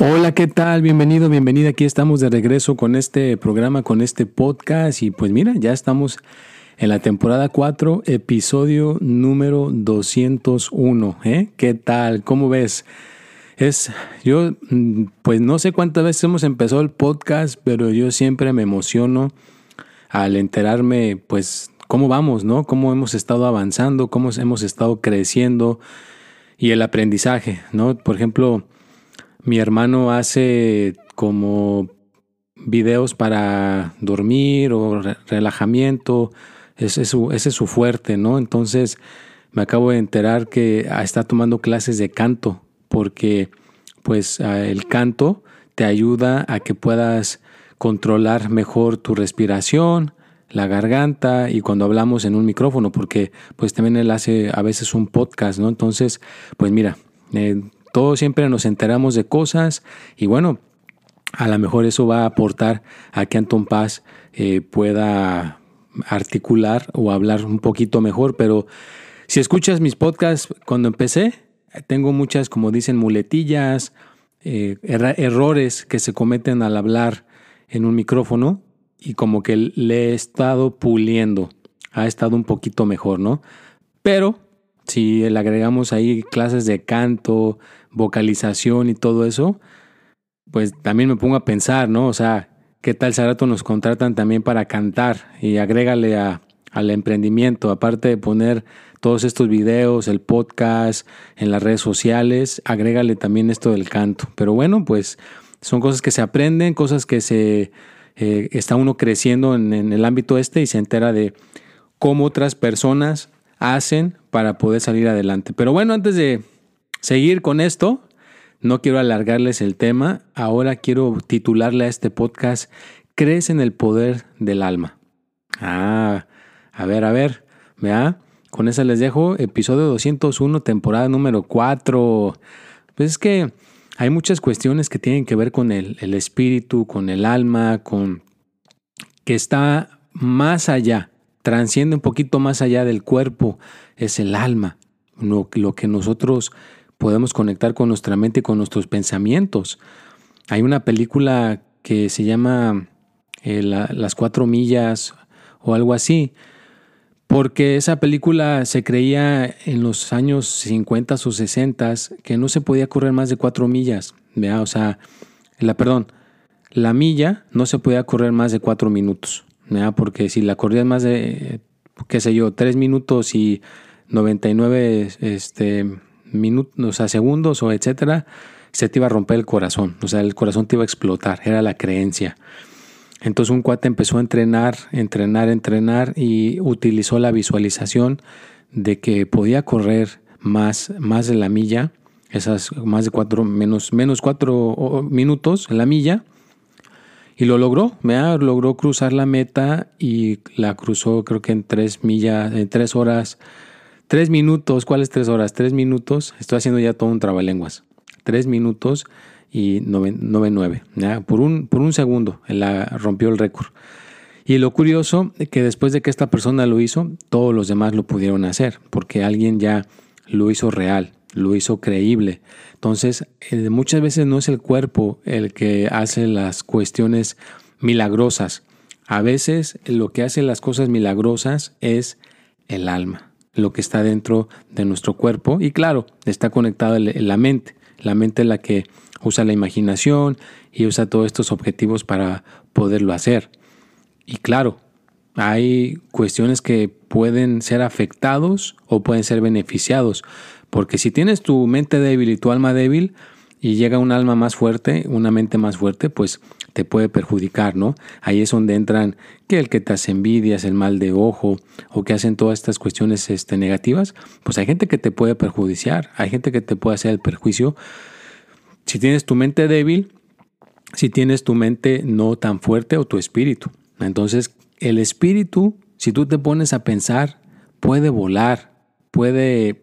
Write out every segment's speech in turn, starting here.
Hola, ¿qué tal? Bienvenido, bienvenida. Aquí estamos de regreso con este programa, con este podcast. Y pues mira, ya estamos en la temporada 4, episodio número 201. ¿eh? ¿Qué tal? ¿Cómo ves? Es, yo, mm, pues no sé cuántas veces hemos empezado el podcast, pero yo siempre me emociono al enterarme, pues, cómo vamos, ¿no? Cómo hemos estado avanzando, cómo hemos estado creciendo y el aprendizaje, ¿no? Por ejemplo, mi hermano hace como videos para dormir o relajamiento. Ese es, su, fuerte, ¿no? Entonces me acabo de enterar que ah, está tomando clases de canto porque pues ah, el canto te ayuda a que puedas controlar mejor tu respiración, la garganta y cuando hablamos en un micrófono, porque pues también él hace a veces un podcast, ¿no? Entonces, pues mira, eh, todos siempre nos enteramos de cosas y bueno, a lo mejor eso va a aportar a que Anton Paz eh, pueda articular o hablar un poquito mejor, pero si escuchas mis podcasts cuando empecé, tengo muchas, como dicen, muletillas, eh, errores que se cometen al hablar en un micrófono y como que le he estado puliendo, ha estado un poquito mejor, ¿no? Pero si le agregamos ahí clases de canto, vocalización y todo eso, pues también me pongo a pensar, ¿no? O sea, ¿qué tal si nos contratan también para cantar y agrégale a, al emprendimiento, aparte de poner todos estos videos, el podcast, en las redes sociales, agrégale también esto del canto. Pero bueno, pues son cosas que se aprenden, cosas que se eh, está uno creciendo en, en el ámbito este y se entera de cómo otras personas hacen para poder salir adelante. Pero bueno, antes de seguir con esto, no quiero alargarles el tema, ahora quiero titularle a este podcast ¿Crees en el poder del alma? Ah, a ver, a ver, vea, con esa les dejo episodio 201, temporada número 4. Pues es que hay muchas cuestiones que tienen que ver con el, el espíritu, con el alma, con que está más allá transciende un poquito más allá del cuerpo, es el alma, lo, que nosotros podemos conectar con nuestra mente y con nuestros pensamientos. Hay una película que se llama eh, Las cuatro millas o algo así, porque esa película se creía en los años 50 o 60 que no se podía correr más de cuatro millas, o sea, la, perdón, la milla no se podía correr más de cuatro minutos porque si la corrías más de, qué sé yo, 3 minutos y 99 este, minutos, o sea, segundos o etcétera, se te iba a romper el corazón, o sea, el corazón te iba a explotar, era la creencia. Entonces un cuate empezó a entrenar, entrenar, entrenar y utilizó la visualización de que podía correr más, más de la milla, esas más de cuatro, menos, menos cuatro minutos la milla, y lo logró, ¿me logró cruzar la meta y la cruzó creo que en tres millas, en tres horas, tres minutos. ¿Cuáles tres horas? Tres minutos. Estoy haciendo ya todo un trabalenguas. Tres minutos y nueve, Por, un, por un segundo la, rompió el récord. Y lo curioso es que después de que esta persona lo hizo, todos los demás lo pudieron hacer, porque alguien ya lo hizo real, lo hizo creíble. Entonces, muchas veces no es el cuerpo el que hace las cuestiones milagrosas. A veces lo que hace las cosas milagrosas es el alma, lo que está dentro de nuestro cuerpo. Y claro, está conectado la mente. La mente es la que usa la imaginación y usa todos estos objetivos para poderlo hacer. Y claro, hay cuestiones que pueden ser afectados o pueden ser beneficiados. Porque si tienes tu mente débil y tu alma débil y llega un alma más fuerte, una mente más fuerte, pues te puede perjudicar, ¿no? Ahí es donde entran que el que te hace envidias, el mal de ojo, o que hacen todas estas cuestiones este, negativas, pues hay gente que te puede perjudiciar, hay gente que te puede hacer el perjuicio. Si tienes tu mente débil, si tienes tu mente no tan fuerte o tu espíritu. Entonces, el espíritu, si tú te pones a pensar, puede volar, puede,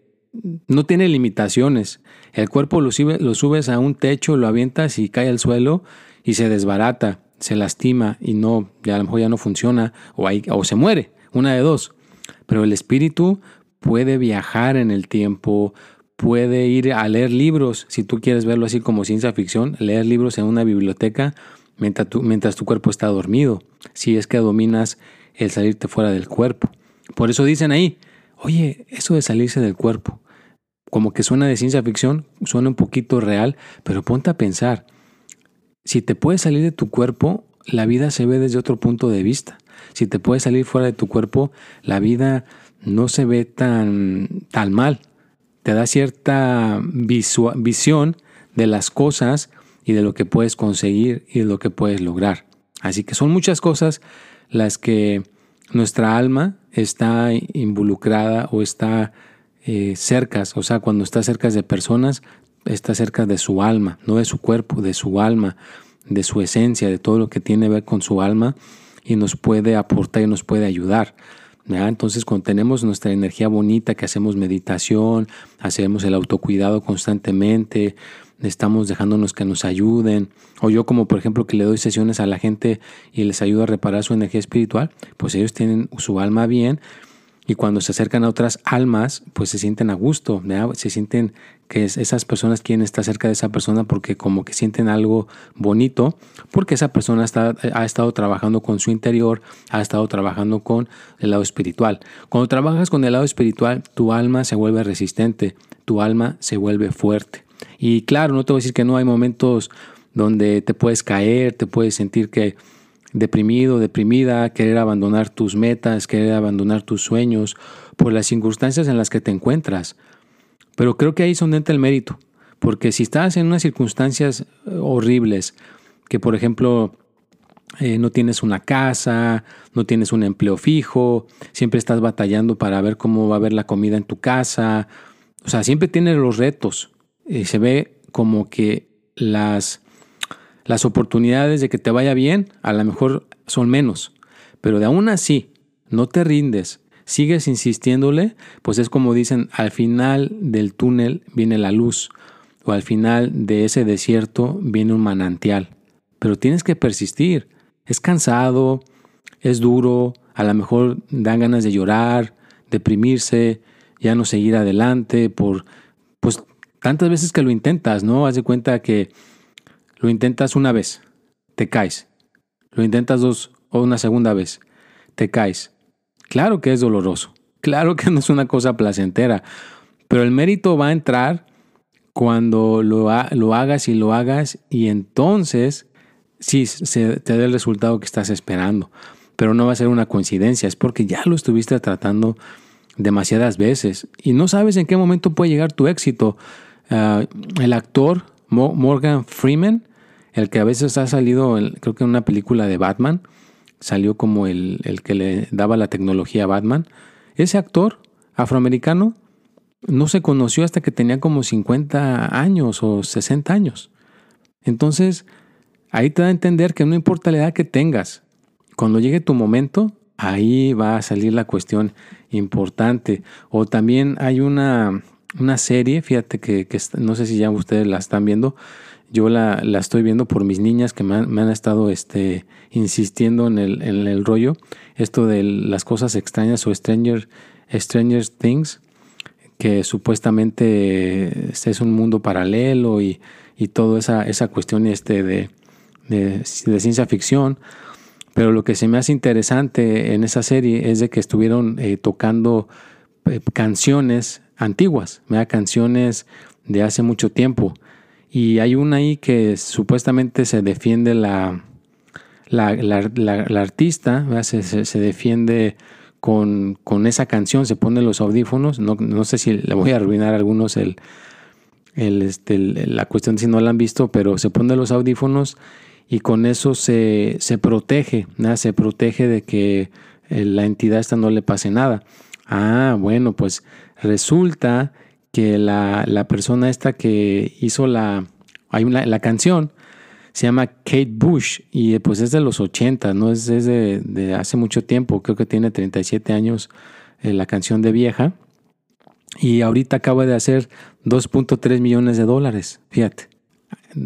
no tiene limitaciones. El cuerpo lo, lo subes a un techo, lo avientas y cae al suelo y se desbarata, se lastima y no, ya a lo mejor ya no funciona o, o se muere, una de dos. Pero el espíritu puede viajar en el tiempo, puede ir a leer libros, si tú quieres verlo así como ciencia ficción, leer libros en una biblioteca mientras tu, mientras tu cuerpo está dormido, si es que dominas el salirte fuera del cuerpo. Por eso dicen ahí, oye, eso de salirse del cuerpo, como que suena de ciencia ficción, suena un poquito real, pero ponte a pensar, si te puedes salir de tu cuerpo, la vida se ve desde otro punto de vista. Si te puedes salir fuera de tu cuerpo, la vida no se ve tan, mal. Te da cierta visión de las cosas y de lo que puedes conseguir y de lo que puedes lograr. Así que son muchas cosas las que nuestra alma está involucrada o está eh, cerca, o sea, cuando está cerca de personas, está cerca de su alma, no de su cuerpo, de su alma, de su esencia, de todo lo que tiene que ver con su alma y nos puede aportar y nos puede ayudar. Entonces, cuando tenemos nuestra energía bonita, que hacemos meditación, hacemos el autocuidado constantemente, estamos dejándonos que nos ayuden, o yo como por ejemplo que le doy sesiones a la gente y les ayudo a reparar su energía espiritual, pues ellos tienen su alma bien y cuando se acercan a otras almas, pues se sienten a gusto, se sienten que esas personas quieren estar cerca de esa persona porque como que sienten algo bonito, porque esa persona está, ha estado trabajando con su interior, ha estado trabajando con el lado espiritual. Cuando trabajas con el lado espiritual, tu alma se vuelve resistente, tu alma se vuelve fuerte. Y claro, no te voy a decir que no hay momentos donde te puedes caer, te puedes sentir que deprimido, deprimida, querer abandonar tus metas, querer abandonar tus sueños por las circunstancias en las que te encuentras. Pero creo que ahí es donde entra el mérito, porque si estás en unas circunstancias eh, horribles, que por ejemplo eh, no tienes una casa, no tienes un empleo fijo, siempre estás batallando para ver cómo va a haber la comida en tu casa, o sea, siempre tienes los retos y se ve como que las las oportunidades de que te vaya bien a lo mejor son menos, pero de aún así no te rindes, sigues insistiéndole, pues es como dicen, al final del túnel viene la luz o al final de ese desierto viene un manantial, pero tienes que persistir. Es cansado, es duro, a lo mejor dan ganas de llorar, deprimirse, ya no seguir adelante por pues tantas veces que lo intentas, ¿no? Haz de cuenta que lo intentas una vez, te caes. Lo intentas dos o una segunda vez, te caes. Claro que es doloroso, claro que no es una cosa placentera, pero el mérito va a entrar cuando lo, lo hagas y lo hagas y entonces sí se te da el resultado que estás esperando. Pero no va a ser una coincidencia, es porque ya lo estuviste tratando demasiadas veces y no sabes en qué momento puede llegar tu éxito. Ah, el actor Morgan Freeman, el que a veces ha salido, creo que en una película de Batman, salió como el, el que le daba la tecnología a Batman. Ese actor afroamericano no se conoció hasta que tenía como 50 años o 60 años. Entonces, ahí te da a entender que no importa la edad que tengas, cuando llegue tu momento, ahí va a salir la cuestión importante. O también hay una, una serie, fíjate que, no sé si ya ustedes la están viendo, yo la, estoy viendo por mis niñas que me han, estado este, insistiendo en el, en el, rollo, esto de las cosas extrañas o Stranger, Stranger Things, que supuestamente es un mundo paralelo y, y toda esa, esa cuestión este de, de, ciencia ficción. Pero lo que se me hace interesante en esa serie es de que estuvieron eh, tocando eh, canciones antiguas, canciones de hace mucho tiempo. Y hay una ahí que supuestamente se defiende la, la, artista, se, defiende con, esa canción, se pone los audífonos. No, sé si le voy a arruinar a algunos el, el, este, la cuestión si no la han visto, pero se pone los audífonos y con eso se, se protege, se protege de que eh, la entidad esta no le pase nada. Ah, bueno, pues resulta que la, la persona esta que hizo la, hay una, la canción, se llama Kate Bush y pues es de los 80, no es, de, hace mucho tiempo, creo que tiene 37 años eh, la canción de vieja y ahorita acaba de hacer 2.3 millones de dólares, fíjate.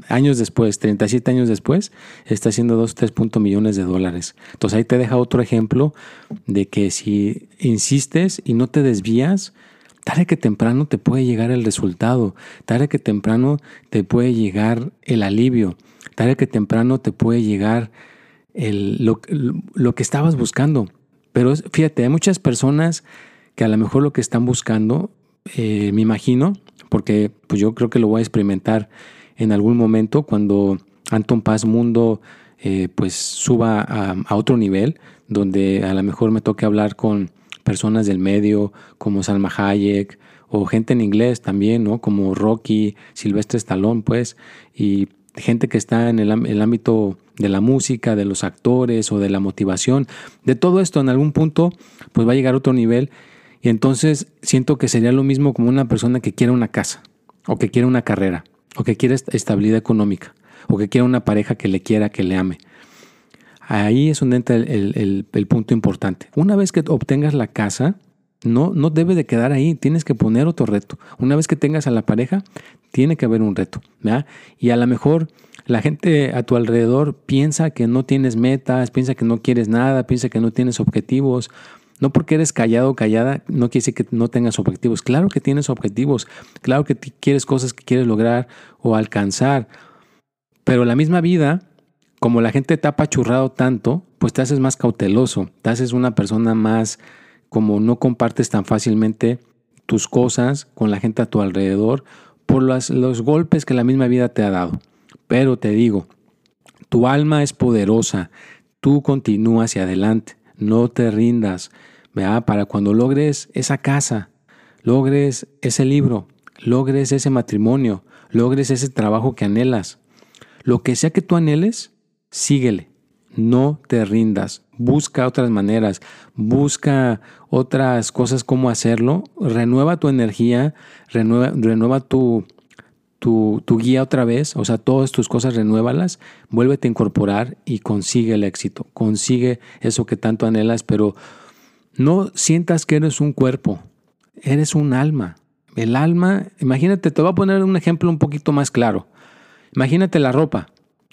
Años después, 37 años después, está haciendo 2, 3 millones de dólares. Entonces ahí te deja otro ejemplo de que si insistes y no te desvías, tarde que temprano te puede llegar el resultado, tarde que temprano te puede llegar el alivio, tarde que temprano te puede llegar lo, que estabas buscando. Pero fíjate, hay muchas personas que a lo mejor lo que están buscando eh, me imagino, porque pues yo creo que lo voy a experimentar en algún momento cuando Anton Paz Mundo eh, pues suba a, otro nivel, donde a lo mejor me toque hablar con personas del medio como Salma Hayek o gente en inglés también, ¿no? Como Rocky, Silvestre Stallone, pues, y gente que está en el, el, ámbito de la música, de los actores o de la motivación, de todo esto en algún punto, pues va a llegar a otro nivel y entonces siento que sería lo mismo como una persona que quiere una casa, o que quiere una carrera, o que quiere estabilidad económica, o que quiere una pareja que le quiera, que le ame. Ahí es donde entra el, punto importante. Una vez que obtengas la casa, no, no debe de quedar ahí, tienes que poner otro reto. Una vez que tengas a la pareja, tiene que haber un reto. Y a lo mejor la gente a tu alrededor piensa que no tienes metas, piensa que no quieres nada, piensa que no tienes objetivos, no porque eres callado o callada, no quiere decir que no tengas objetivos. Claro que tienes objetivos, claro que quieres cosas que quieres lograr o alcanzar, pero la misma vida, como la gente te ha apachurrado tanto, pues te haces más cauteloso, te haces una persona más como no compartes tan fácilmente tus cosas con la gente a tu alrededor por los golpes que la misma vida te ha dado. Pero te digo, tu alma es poderosa, tú continúas hacia adelante, no te rindas, para cuando logres esa casa, logres ese libro, logres ese matrimonio, logres ese trabajo que anhelas. Lo que sea que tú anheles, síguele. No te rindas. Busca otras maneras. Busca otras cosas cómo hacerlo. Renueva tu energía. Renueva, renueva tu, tu, tu, guía otra vez. O sea, todas tus cosas renuévalas. Vuélvete a incorporar y consigue el éxito. Consigue eso que tanto anhelas, pero no sientas que eres un cuerpo, eres un alma. El alma, imagínate, te voy a poner un ejemplo un poquito más claro. Imagínate la ropa.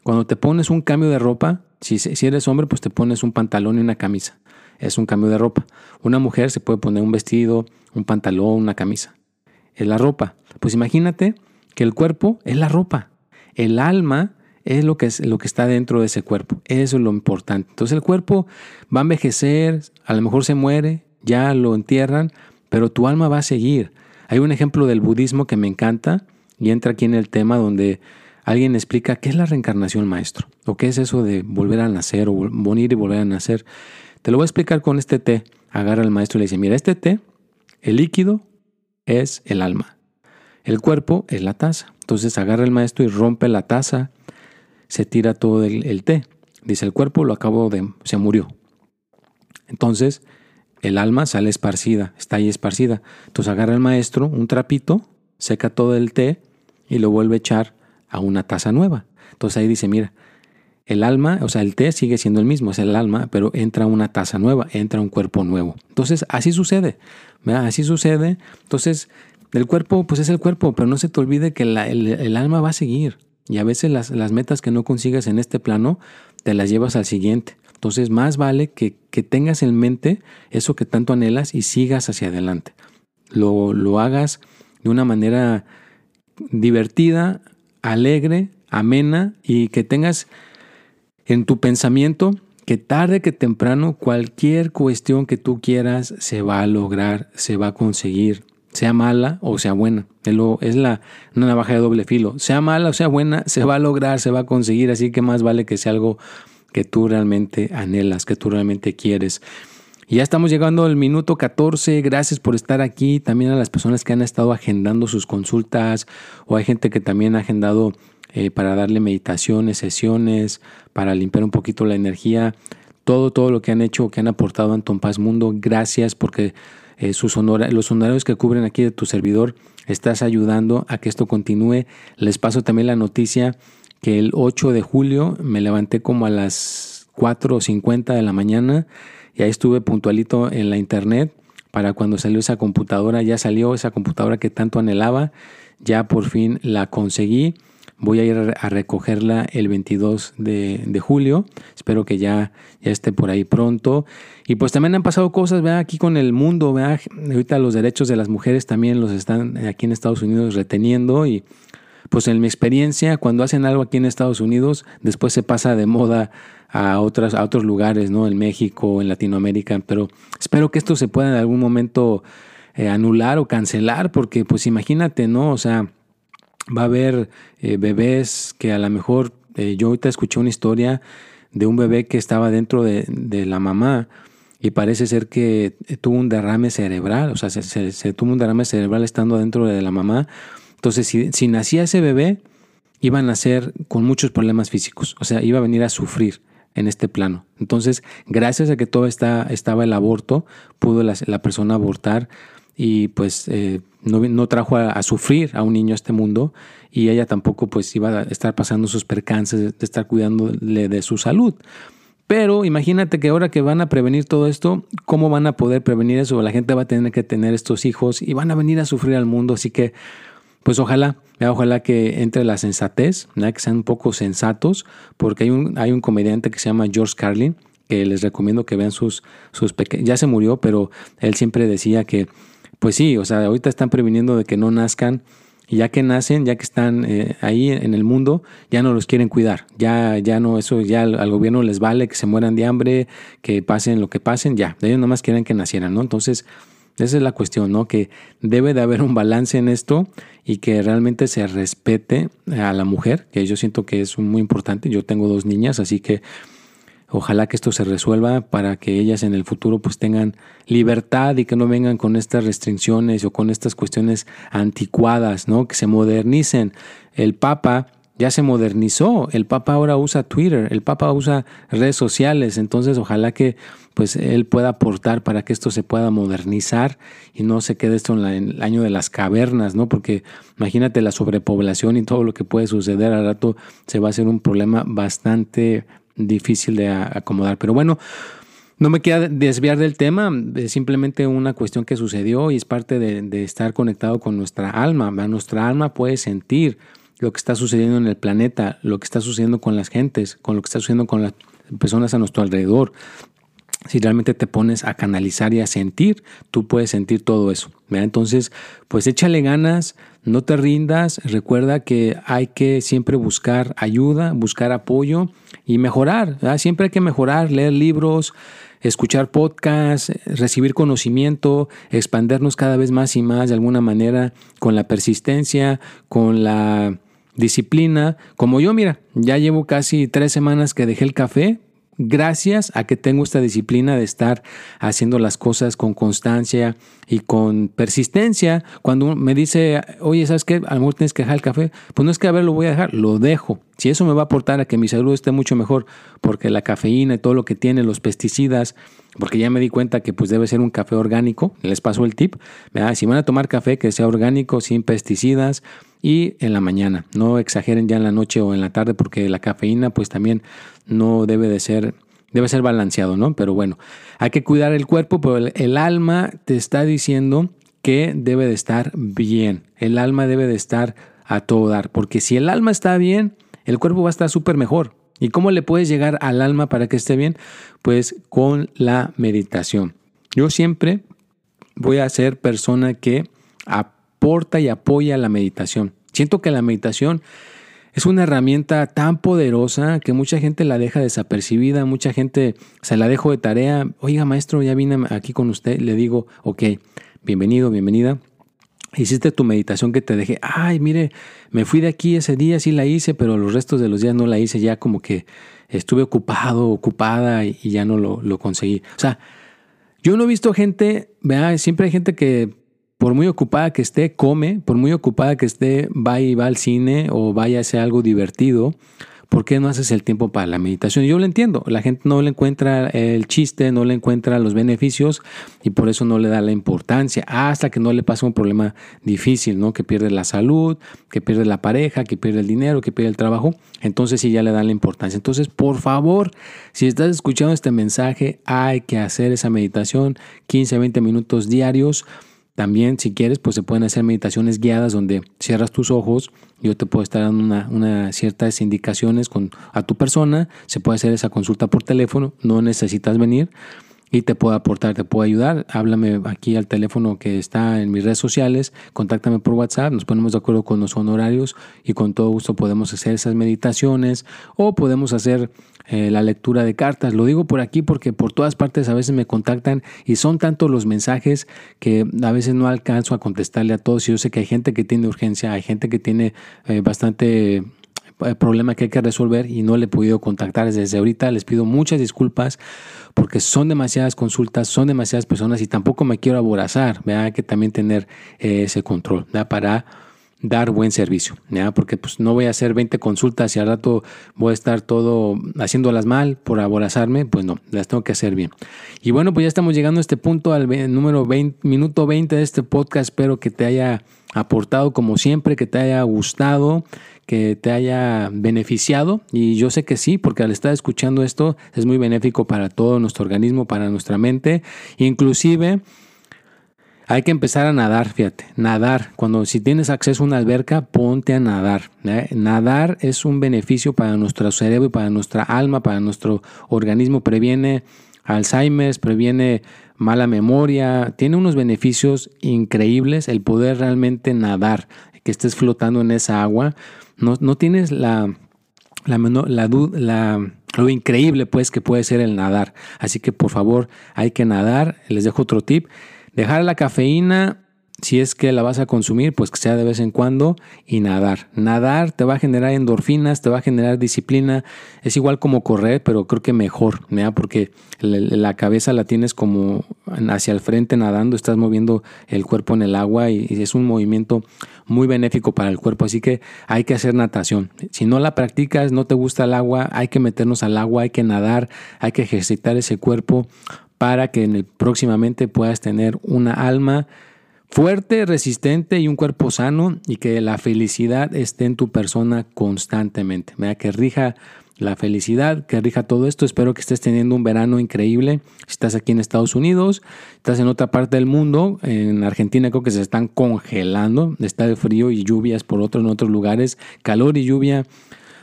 Cuando te pones un cambio de ropa, si, si eres hombre, pues te pones un pantalón y una camisa. Es un cambio de ropa. Una mujer se puede poner un vestido, un pantalón, una camisa. Es la ropa. Pues imagínate que el cuerpo es la ropa. El alma es lo que, es lo que está dentro de ese cuerpo. Eso es lo importante. Entonces el cuerpo va a envejecer, a lo mejor se muere, ya lo entierran, pero tu alma va a seguir. Hay un ejemplo del budismo que me encanta y entra aquí en el tema donde alguien explica qué es la reencarnación, maestro, o qué es eso de volver a nacer o morir y volver a nacer. Te lo voy a explicar con este té. Agarra al maestro y le dice, mira, este té, el líquido es el alma. El cuerpo es la taza. Entonces agarra el maestro y rompe la taza se tira todo el, té. Dice, el cuerpo lo acabo de, se murió. Entonces, el alma sale esparcida, está ahí esparcida. Entonces agarra el maestro un trapito, seca todo el té y lo vuelve a echar a una taza nueva. Entonces ahí dice, mira, el alma, o sea, el té sigue siendo el mismo, es el alma, pero entra una taza nueva, entra un cuerpo nuevo. Entonces así sucede, así sucede. Entonces el cuerpo, pues es el cuerpo, pero no se te olvide que el alma va a seguir. Y a veces las, metas que no consigas en este plano, te las llevas al siguiente. Entonces, más vale que, tengas en mente eso que tanto anhelas y sigas hacia adelante. Lo, lo hagas de una manera divertida, alegre, amena y que tengas en tu pensamiento que tarde que temprano cualquier cuestión que tú quieras se va a lograr, se va a conseguir sea mala o sea buena. Es la, una navaja de doble filo. Sea mala o sea buena, se va a lograr, se va a conseguir. Así que más vale que sea algo que tú realmente anhelas, que tú realmente quieres. Y ya estamos llegando al minuto 14. Gracias por estar aquí. También a las personas que han estado agendando sus consultas o hay gente que también ha agendado eh, para darle meditaciones, sesiones, para limpiar un poquito la energía. Todo, todo lo que han hecho, que han aportado a Anton Paz Mundo, gracias porque eh, sus los honorarios que cubren aquí de tu servidor, estás ayudando a que esto continúe. Les paso también la noticia que el 8 de julio me levanté como a las 4.50 de la mañana y ahí estuve puntualito en la internet para cuando salió esa computadora, ya salió esa computadora que tanto anhelaba, ya por fin la conseguí. Voy a ir a recogerla el 22 de, julio. Espero que ya, ya esté por ahí pronto. Y pues también han pasado cosas, ¿verdad? Aquí con el mundo, ¿verdad? Ahorita los derechos de las mujeres también los están aquí en Estados Unidos reteniendo y pues en mi experiencia, cuando hacen algo aquí en Estados Unidos, después se pasa de moda a, otras, a otros lugares, ¿no? En México, en Latinoamérica, pero espero que esto se pueda en algún momento eh, anular o cancelar, porque pues imagínate, ¿no? O sea, va a haber eh, bebés que a lo mejor, eh, yo ahorita escuché una historia de un bebé que estaba dentro de, la mamá y parece ser que tuvo un derrame cerebral, o sea, se, se, tuvo un derrame cerebral estando dentro de la mamá. Entonces, si, si nacía ese bebé, iba a nacer con muchos problemas físicos, o sea, iba a venir a sufrir en este plano. Entonces, gracias a que todo está, estaba el aborto, pudo la, persona abortar y pues eh, no, trajo a, sufrir a un niño a este mundo y ella tampoco pues iba a estar pasando sus percances de estar cuidándole de su salud. Pero imagínate que ahora que van a prevenir todo esto, ¿cómo van a poder prevenir eso? La gente va a tener que tener estos hijos y van a venir a sufrir al mundo. Así que pues ojalá, ojalá que entre la sensatez, que sean un poco sensatos, porque hay un, hay un comediante que se llama George Carlin, que les recomiendo que vean sus, sus pequeños, ya se murió, pero él siempre decía que, pues sí, o sea, ahorita están previniendo de que no nazcan, y ya que nacen, ya que están eh, ahí en el mundo, ya no los quieren cuidar, ya, ya no, eso ya al, gobierno les vale que se mueran de hambre, que pasen lo que pasen, ya, ellos nomás quieren que nacieran, ¿no? Entonces, esa es la cuestión, ¿no? Que debe de haber un balance en esto y que realmente se respete a la mujer, que yo siento que es muy importante. Yo tengo dos niñas, así que ojalá que esto se resuelva para que ellas en el futuro pues tengan libertad y que no vengan con estas restricciones o con estas cuestiones anticuadas, ¿no? Que se modernicen. El Papa ya se modernizó. El Papa ahora usa Twitter, el Papa usa redes sociales, entonces ojalá que pues él pueda aportar para que esto se pueda modernizar y no se quede esto en, el año de las cavernas, ¿no? Porque imagínate la sobrepoblación y todo lo que puede suceder al rato se va a hacer un problema bastante difícil de acomodar. Pero bueno, no me queda desviar del tema, es simplemente una cuestión que sucedió y es parte de, de estar conectado con nuestra alma. Nuestra alma puede sentir, lo que está sucediendo en el planeta, lo que está sucediendo con las gentes, con lo que está sucediendo con las personas a nuestro alrededor. Si realmente te pones a canalizar y a sentir, tú puedes sentir todo eso. Entonces, pues échale ganas, no te rindas, recuerda que hay que siempre buscar ayuda, buscar apoyo y mejorar. Siempre hay que mejorar, leer libros, escuchar podcasts, recibir conocimiento, expandernos cada vez más y más de alguna manera con la persistencia, con la disciplina. Como yo, mira, ya llevo casi tres semanas que dejé el café, gracias a que tengo esta disciplina de estar haciendo las cosas con constancia y con persistencia. Cuando me dice, oye, ¿sabes qué? A lo mejor tienes que dejar el café. Pues no es que a ver, lo voy a dejar, lo dejo. Si eso me va a aportar a que mi salud esté mucho mejor, porque la cafeína y todo lo que tiene, los pesticidas, porque ya me di cuenta que pues debe ser un café orgánico, les paso el tip. Si van a tomar café, que sea orgánico, sin pesticidas y en la mañana. No exageren ya en la noche o en la tarde, porque la cafeína pues también no debe de ser debe ser balanceado, ¿no? Pero bueno, hay que cuidar el cuerpo, pero el, alma te está diciendo que debe de estar bien. El alma debe de estar a todo dar, porque si el alma está bien, el cuerpo va a estar súper mejor. ¿Y cómo le puedes llegar al alma para que esté bien? Pues con la meditación. Yo siempre voy a ser persona que aporta y apoya la meditación. Siento que la meditación es una herramienta tan poderosa que mucha gente la deja desapercibida, mucha gente se la dejo de tarea. Oiga, maestro, ya vine aquí con usted. Le digo, ok, bienvenido, bienvenida. Hiciste tu meditación que te dejé. Ay, mire, me fui de aquí ese día, sí la hice, pero los restos de los días no la hice. Ya como que estuve ocupado, ocupada y, ya no lo, lo conseguí. O sea, yo no he visto gente, ¿verdad? siempre hay gente que por muy ocupada que esté, come, por muy ocupada que esté, va y va al cine o vaya a hacer algo divertido. ¿Por qué no haces el tiempo para la meditación? Yo lo entiendo, la gente no le encuentra el chiste, no le encuentra los beneficios y por eso no le da la importancia hasta que no le pasa un problema difícil, ¿no? Que pierde la salud, que pierde la pareja, que pierde el dinero, que pierde el trabajo. Entonces sí ya le dan la importancia. Entonces, por favor, si estás escuchando este mensaje, hay que hacer esa meditación 15, 20 minutos diarios también, si quieres, pues se pueden hacer meditaciones guiadas donde cierras tus ojos. Yo te puedo estar dando una, ciertas indicaciones con, a tu persona. Se puede hacer esa consulta por teléfono. No necesitas venir y te puedo aportar, te puedo ayudar. Háblame aquí al teléfono que está en mis redes sociales. Contáctame por WhatsApp. Nos ponemos de acuerdo con los honorarios y con todo gusto podemos hacer esas meditaciones o podemos hacer eh, la lectura de cartas. Lo digo por aquí porque por todas partes a veces me contactan y son tantos los mensajes que a veces no alcanzo a contestarle a todos. Y yo sé que hay gente que tiene urgencia, hay gente que tiene eh, bastante eh, problema que hay que resolver y no le he podido contactar desde ahorita. Les pido muchas disculpas porque son demasiadas consultas, son demasiadas personas y tampoco me quiero aborazar. Hay que también tener ese control para dar buen servicio, ¿ya? porque pues no voy a hacer 20 consultas y al rato voy a estar todo haciéndolas mal por aborazarme, pues no, las tengo que hacer bien. Y bueno, pues ya estamos llegando a este punto, al número 20, minuto 20 de este podcast, espero que te haya aportado como siempre, que te haya gustado, que te haya beneficiado y yo sé que sí, porque al estar escuchando esto es muy benéfico para todo nuestro organismo, para nuestra mente, inclusive hay que empezar a nadar, fíjate, nadar. Cuando si tienes acceso a una alberca, ponte a nadar. ¿eh? Nadar es un beneficio para nuestro cerebro para nuestra alma, para nuestro organismo. Previene Alzheimer, previene mala memoria, tiene unos beneficios increíbles el poder realmente nadar, que estés flotando en esa agua. No, no tienes la, la, la, la, lo increíble pues que puede ser el nadar. Así que por favor hay que nadar. Les dejo otro tip. Dejar la cafeína, si es que la vas a consumir, pues que sea de vez en cuando y nadar. Nadar te va a generar endorfinas, te va a generar disciplina. Es igual como correr, pero creo que mejor, porque la cabeza la tienes como hacia el frente nadando, estás moviendo el cuerpo en el agua y es un movimiento muy benéfico para el cuerpo. Así que hay que hacer natación. Si no la practicas, no te gusta el agua, hay que meternos al agua, hay que nadar, hay que ejercitar ese cuerpo para que en el, próximamente puedas tener una alma fuerte, resistente y un cuerpo sano y que la felicidad esté en tu persona constantemente. Que rija la felicidad, que rija todo esto. Espero que estés teniendo un verano increíble. Si estás aquí en Estados Unidos, estás en otra parte del mundo, en Argentina creo que se están congelando, está el frío y lluvias por otro en otros lugares, calor y lluvia.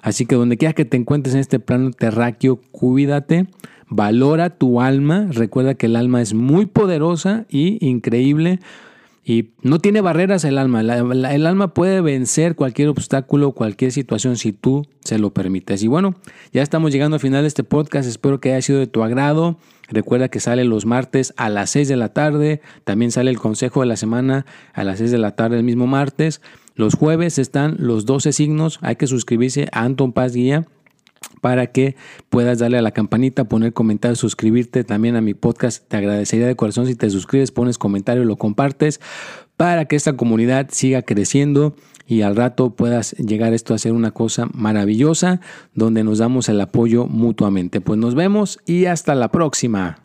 Así que donde quiera que te encuentres en este plano terráqueo, cuídate Valora tu alma. Recuerda que el alma es muy poderosa y increíble. Y no tiene barreras el alma. el alma puede vencer cualquier obstáculo, cualquier situación si tú se lo permites. Y bueno, ya estamos llegando al final de este podcast. Espero que haya sido de tu agrado. Recuerda que sale los martes a las 6 de la tarde. También sale el consejo de la semana a las 6 de la tarde el mismo martes. Los jueves están los 12 signos. Hay que suscribirse a Anton Paz Guía para que puedas darle a la campanita, poner comentarios, suscribirte también a mi podcast. Te agradecería de corazón si te suscribes, pones comentario, lo compartes para que esta comunidad siga creciendo y al rato puedas llegar esto a ser una cosa maravillosa donde nos damos el apoyo mutuamente. Pues nos vemos y hasta la próxima.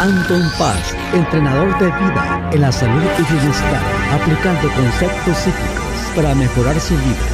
Anton Paz, entrenador de vida en la salud y bienestar, aplicando conceptos psíquicos para mejorar su vida,